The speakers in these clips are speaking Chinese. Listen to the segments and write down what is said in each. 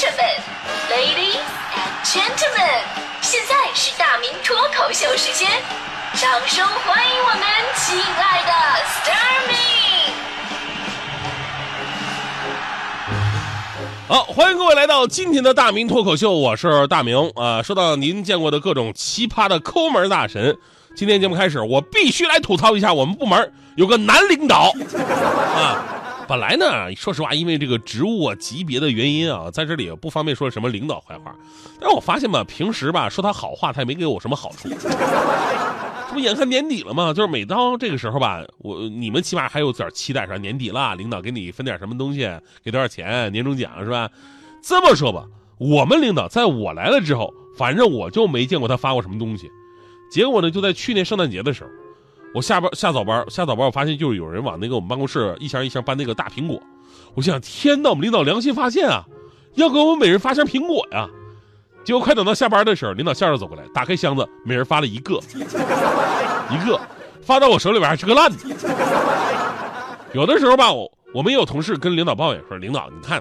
士们，Ladies and Gentlemen，现在是大明脱口秀时间，掌声欢迎我们亲爱的 s t a r m y 好，欢迎各位来到今天的大明脱口秀，我是大明啊。说到您见过的各种奇葩的抠门大神，今天节目开始，我必须来吐槽一下我们部门有个男领导啊。本来呢，说实话，因为这个职务啊级别的原因啊，在这里不方便说什么领导坏话。但是我发现吧，平时吧说他好话，他也没给我什么好处。这不眼看年底了吗？就是每当这个时候吧，我你们起码还有点期待，说年底了，领导给你分点什么东西，给多少钱，年终奖是吧？这么说吧，我们领导在我来了之后，反正我就没见过他发过什么东西。结果呢，就在去年圣诞节的时候。我下班下早班下早班，我发现就是有人往那个我们办公室一箱一箱搬那个大苹果。我想，天哪，我们领导良心发现啊，要给我们每人发箱苹果呀。结果快等到下班的时候，领导笑着走过来，打开箱子，每人发了一个，一个，发到我手里边还是个烂的。有的时候吧，我我们也有同事跟领导抱怨说，领导你看，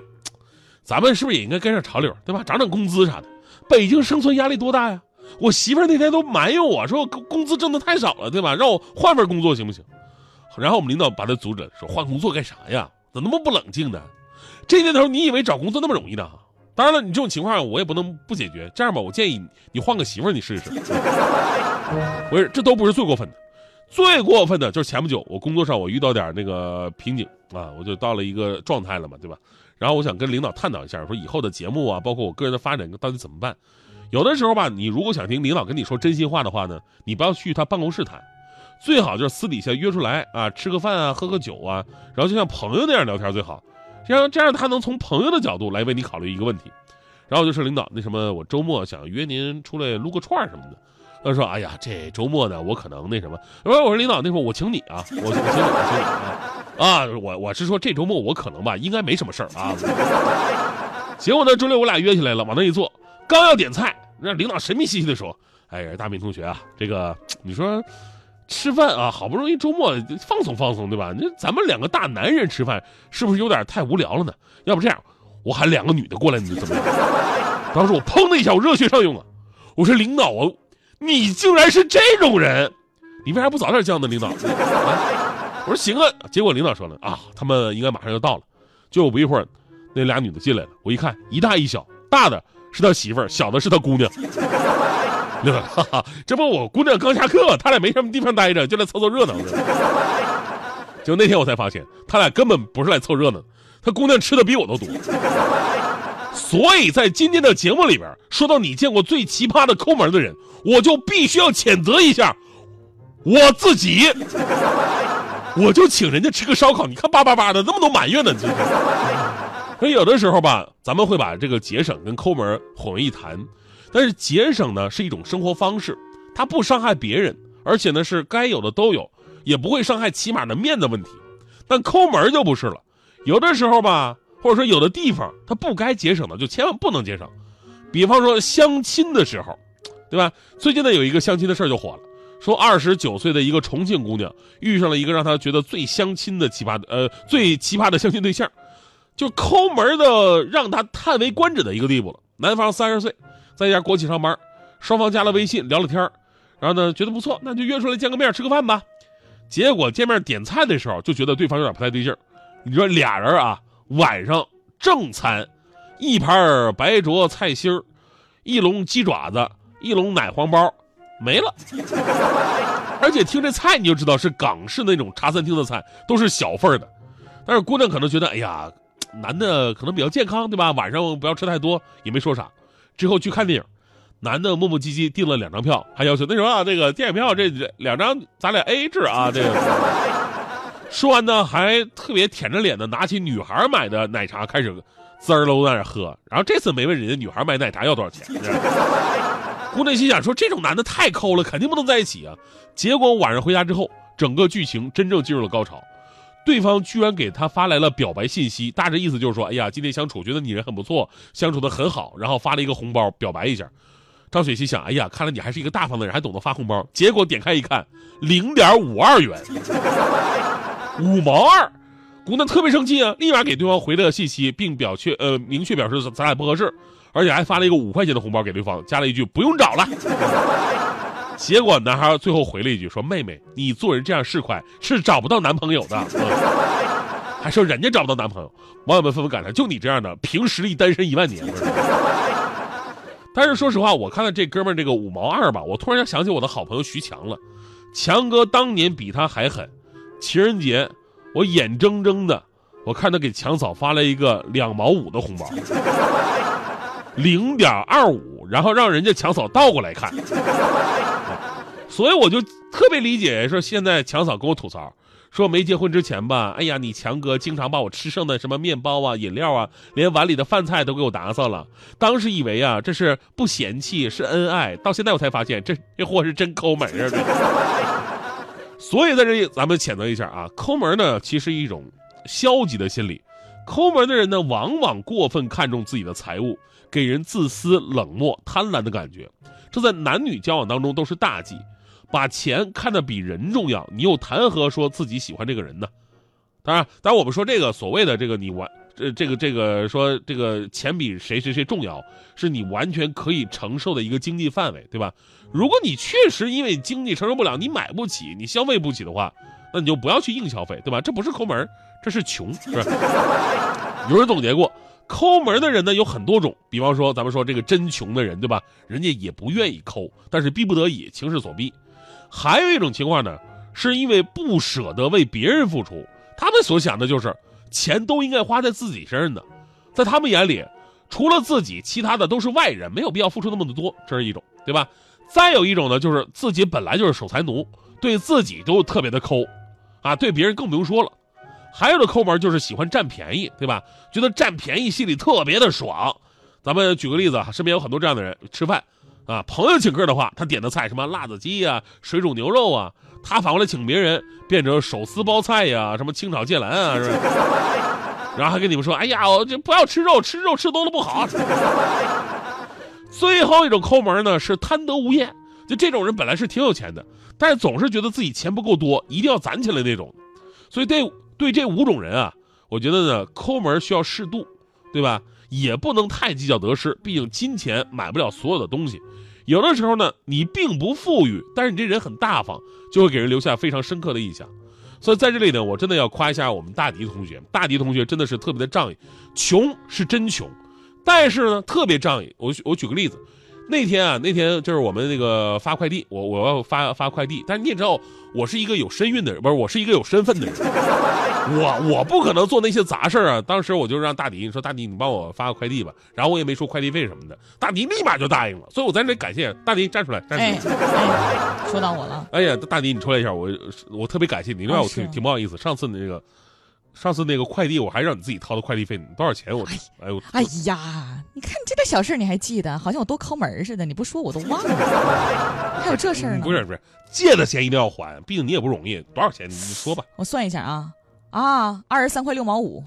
咱们是不是也应该跟上潮流，对吧？涨涨工资啥的。北京生存压力多大呀？我媳妇那天都埋怨我说工资挣的太少了，对吧？让我换份工作行不行？然后我们领导把他阻止了，说换工作干啥呀？怎么那么不冷静呢？这年头你以为找工作那么容易呢？当然了，你这种情况我也不能不解决。这样吧，我建议你换个媳妇，你试试。不是，这都不是最过分的，最过分的就是前不久我工作上我遇到点那个瓶颈啊，我就到了一个状态了嘛，对吧？然后我想跟领导探讨一下，说以后的节目啊，包括我个人的发展到底怎么办。有的时候吧，你如果想听领导跟你说真心话的话呢，你不要去他办公室谈，最好就是私底下约出来啊，吃个饭啊，喝个酒啊，然后就像朋友那样聊天最好，这样这样他能从朋友的角度来为你考虑一个问题。然后就是领导那什么，我周末想约您出来撸个串什么的。他说：“哎呀，这周末呢，我可能那什么。”我说：“我说领导，那会儿我请你啊，我我请你，我请你啊啊！我我是说这周末我可能吧，应该没什么事儿啊。”结果呢，周六我俩约起来了，往那一坐。刚要点菜，那领导神秘兮兮的说：“哎呀，大明同学啊，这个你说吃饭啊，好不容易周末放松放松，对吧？那咱们两个大男人吃饭，是不是有点太无聊了？呢？要不这样，我喊两个女的过来，你怎么样？”当时我砰的一下，我热血上涌啊！我说：“领导啊，你竟然是这种人，你为啥不早点叫呢？”领导，我说：“行啊。”结果领导说了：“啊，他们应该马上就到了。”就不一会儿，那俩女的进来了，我一看，一大一小，大的。是他媳妇儿，小的是他姑娘。哈哈，这不我姑娘刚下课，他俩没什么地方待着，就来凑凑热闹。就那天我才发现，他俩根本不是来凑热闹，他姑娘吃的比我都多。所以在今天的节目里边，说到你见过最奇葩的抠门的人，我就必须要谴责一下我自己。我就请人家吃个烧烤，你看叭叭叭的那么多埋怨呢，这。所以有的时候吧，咱们会把这个节省跟抠门混为一谈，但是节省呢是一种生活方式，它不伤害别人，而且呢是该有的都有，也不会伤害起码的面子问题。但抠门就不是了，有的时候吧，或者说有的地方它不该节省的，就千万不能节省。比方说相亲的时候，对吧？最近呢有一个相亲的事儿就火了，说二十九岁的一个重庆姑娘遇上了一个让她觉得最相亲的奇葩的呃最奇葩的相亲对象。就抠门的让他叹为观止的一个地步了。男方三十岁，在一家国企上班，双方加了微信聊了天然后呢觉得不错，那就约出来见个面吃个饭吧。结果见面点菜的时候就觉得对方有点不太对劲你说俩人啊，晚上正餐，一盘白灼菜心儿，一笼鸡爪子，一笼奶黄包，没了。而且听这菜你就知道是港式那种茶餐厅的菜，都是小份的。但是姑娘可能觉得，哎呀。男的可能比较健康，对吧？晚上不要吃太多，也没说啥。之后去看电影，男的磨磨唧唧订了两张票，还要求那什么，这个电影票这两张咱俩 A A 制啊。这个说完呢，还特别舔着脸的拿起女孩买的奶茶开始滋儿喽在那喝。然后这次没问人家女孩买奶茶要多少钱。姑娘心想说，这种男的太抠了，肯定不能在一起啊。结果晚上回家之后，整个剧情真正进入了高潮。对方居然给他发来了表白信息，大致意思就是说：“哎呀，今天相处觉得你人很不错，相处的很好。”然后发了一个红包表白一下。张雪心想：“哎呀，看来你还是一个大方的人，还懂得发红包。”结果点开一看，零点五二元，五毛二。姑娘特别生气啊，立马给对方回了信息，并表确呃明确表示咱俩不合适，而且还发了一个五块钱的红包给对方，加了一句不用找了。结果男孩最后回了一句说：“妹妹，你做人这样市侩是找不到男朋友的。”还说人家找不到男朋友，网友们纷纷感叹：就你这样的，凭实力单身一万年。但是说实话，我看到这哥们儿这个五毛二吧，我突然想起我的好朋友徐强了。强哥当年比他还狠，情人节，我眼睁睁的，我看他给强嫂发了一个两毛五的红包，零点二五，然后让人家强嫂倒过来看，所以我就特别理解说现在强嫂跟我吐槽，说没结婚之前吧，哎呀，你强哥经常把我吃剩的什么面包啊、饮料啊，连碗里的饭菜都给我打扫了，当时以为啊这是不嫌弃是恩爱，到现在我才发现这这货是真抠门啊！所以在这里，咱们谴责一下啊，抠门呢，其实一种消极的心理。抠门的人呢，往往过分看重自己的财物，给人自私、冷漠、贪婪的感觉。这在男女交往当中都是大忌。把钱看得比人重要，你又谈何说自己喜欢这个人呢？当然，当然我们说这个所谓的这个你完，这这个这个说这个钱比谁谁谁重要，是你完全可以承受的一个经济范围，对吧？如果你确实因为经济承受不了，你买不起，你消费不起的话，那你就不要去硬消费，对吧？这不是抠门，这是穷，是？有人总结过，抠门的人呢有很多种，比方说咱们说这个真穷的人，对吧？人家也不愿意抠，但是逼不得已，情势所逼。还有一种情况呢，是因为不舍得为别人付出，他们所想的就是钱都应该花在自己身上的，在他们眼里，除了自己，其他的都是外人，没有必要付出那么的多，这是一种，对吧？再有一种呢，就是自己本来就是守财奴，对自己都特别的抠，啊，对别人更不用说了。还有的抠门就是喜欢占便宜，对吧？觉得占便宜心里特别的爽。咱们举个例子啊，身边有很多这样的人，吃饭，啊，朋友请客的话，他点的菜什么辣子鸡呀、水煮牛肉啊，他反过来请别人变成手撕包菜呀、什么清炒芥蓝啊，是吧？然后还跟你们说，哎呀，我这不要吃肉，吃肉吃多了不好。最后一种抠门呢，是贪得无厌。就这种人本来是挺有钱的，但是总是觉得自己钱不够多，一定要攒起来那种。所以对对这五种人啊，我觉得呢，抠门需要适度，对吧？也不能太计较得失，毕竟金钱买不了所有的东西。有的时候呢，你并不富裕，但是你这人很大方，就会给人留下非常深刻的印象。所以在这里呢，我真的要夸一下我们大迪同学，大迪同学真的是特别的仗义，穷是真穷。但是呢，特别仗义。我我举个例子，那天啊，那天就是我们那个发快递，我我要发发快递。但是你也知道，我是一个有身孕的人，不是我是一个有身份的人，我我不可能做那些杂事啊。当时我就让大迪你说：“大迪，你帮我发个快递吧。”然后我也没说快递费什么的，大迪立马就答应了。所以我在这里感谢大迪，站出来，站出来。哎，说到我了。哎呀，大迪，你出来一下，我我特别感谢你。另外，我挺挺不好意思，上次那个。上次那个快递，我还让你自己掏的快递费呢，多少钱？我哎呦，哎呀，你看这点小事你还记得，好像我多抠门似的。你不说我都忘了，还有这事儿呢？不是不是，借的钱一定要还，毕竟你也不容易。多少钱？你说吧。我算一下啊啊，二十三块六毛五。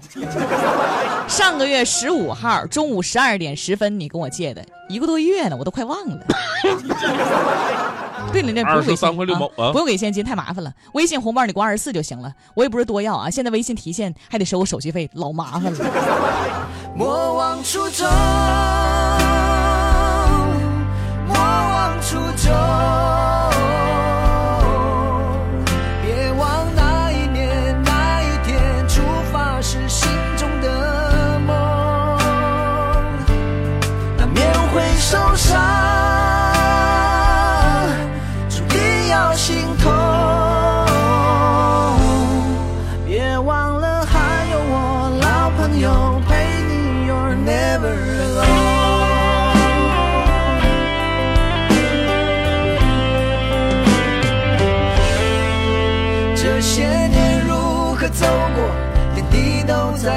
上个月十五号中午十二点十分你跟我借的，一个多月呢，我都快忘了。对了，那不用给三块六毛啊，不用给现金，太麻烦了。微信红包你给我二十四就行了，我也不是多要啊。现在微信提现还得收我手续费，老麻烦了。莫忘初衷，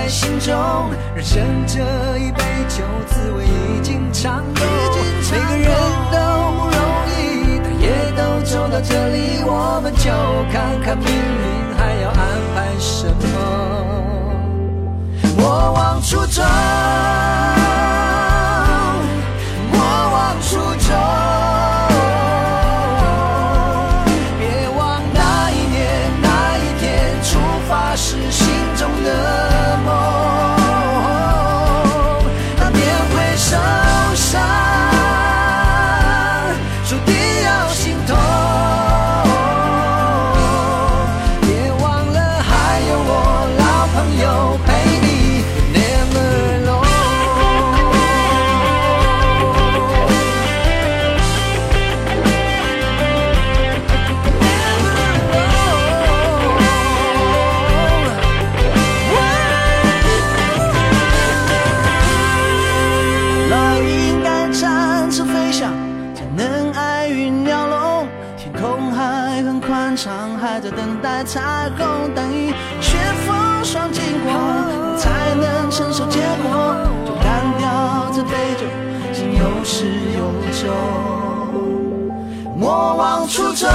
心中，人生这一杯酒，滋味已经尝够。每个人都不容易，但也都走到这里，我们就看看命运还要安排什么。我往初衷。别忘那一年那一天，出走在等待彩虹，等一雪风霜经过，才能承受结果。就干掉这杯酒，心有始有终，莫忘初衷，